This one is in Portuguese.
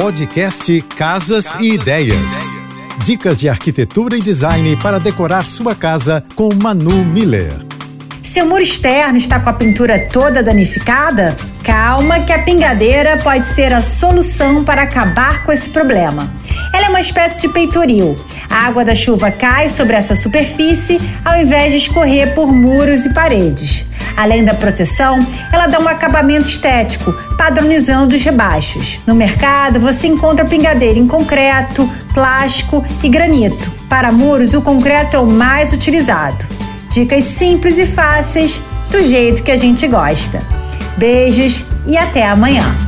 Podcast Casas e Ideias. Dicas de arquitetura e design para decorar sua casa com Manu Miller. Seu muro externo está com a pintura toda danificada? Calma, que a pingadeira pode ser a solução para acabar com esse problema. É uma espécie de peitoril. A água da chuva cai sobre essa superfície ao invés de escorrer por muros e paredes. Além da proteção, ela dá um acabamento estético, padronizando os rebaixos. No mercado, você encontra pingadeira em concreto, plástico e granito. Para muros, o concreto é o mais utilizado. Dicas simples e fáceis, do jeito que a gente gosta. Beijos e até amanhã.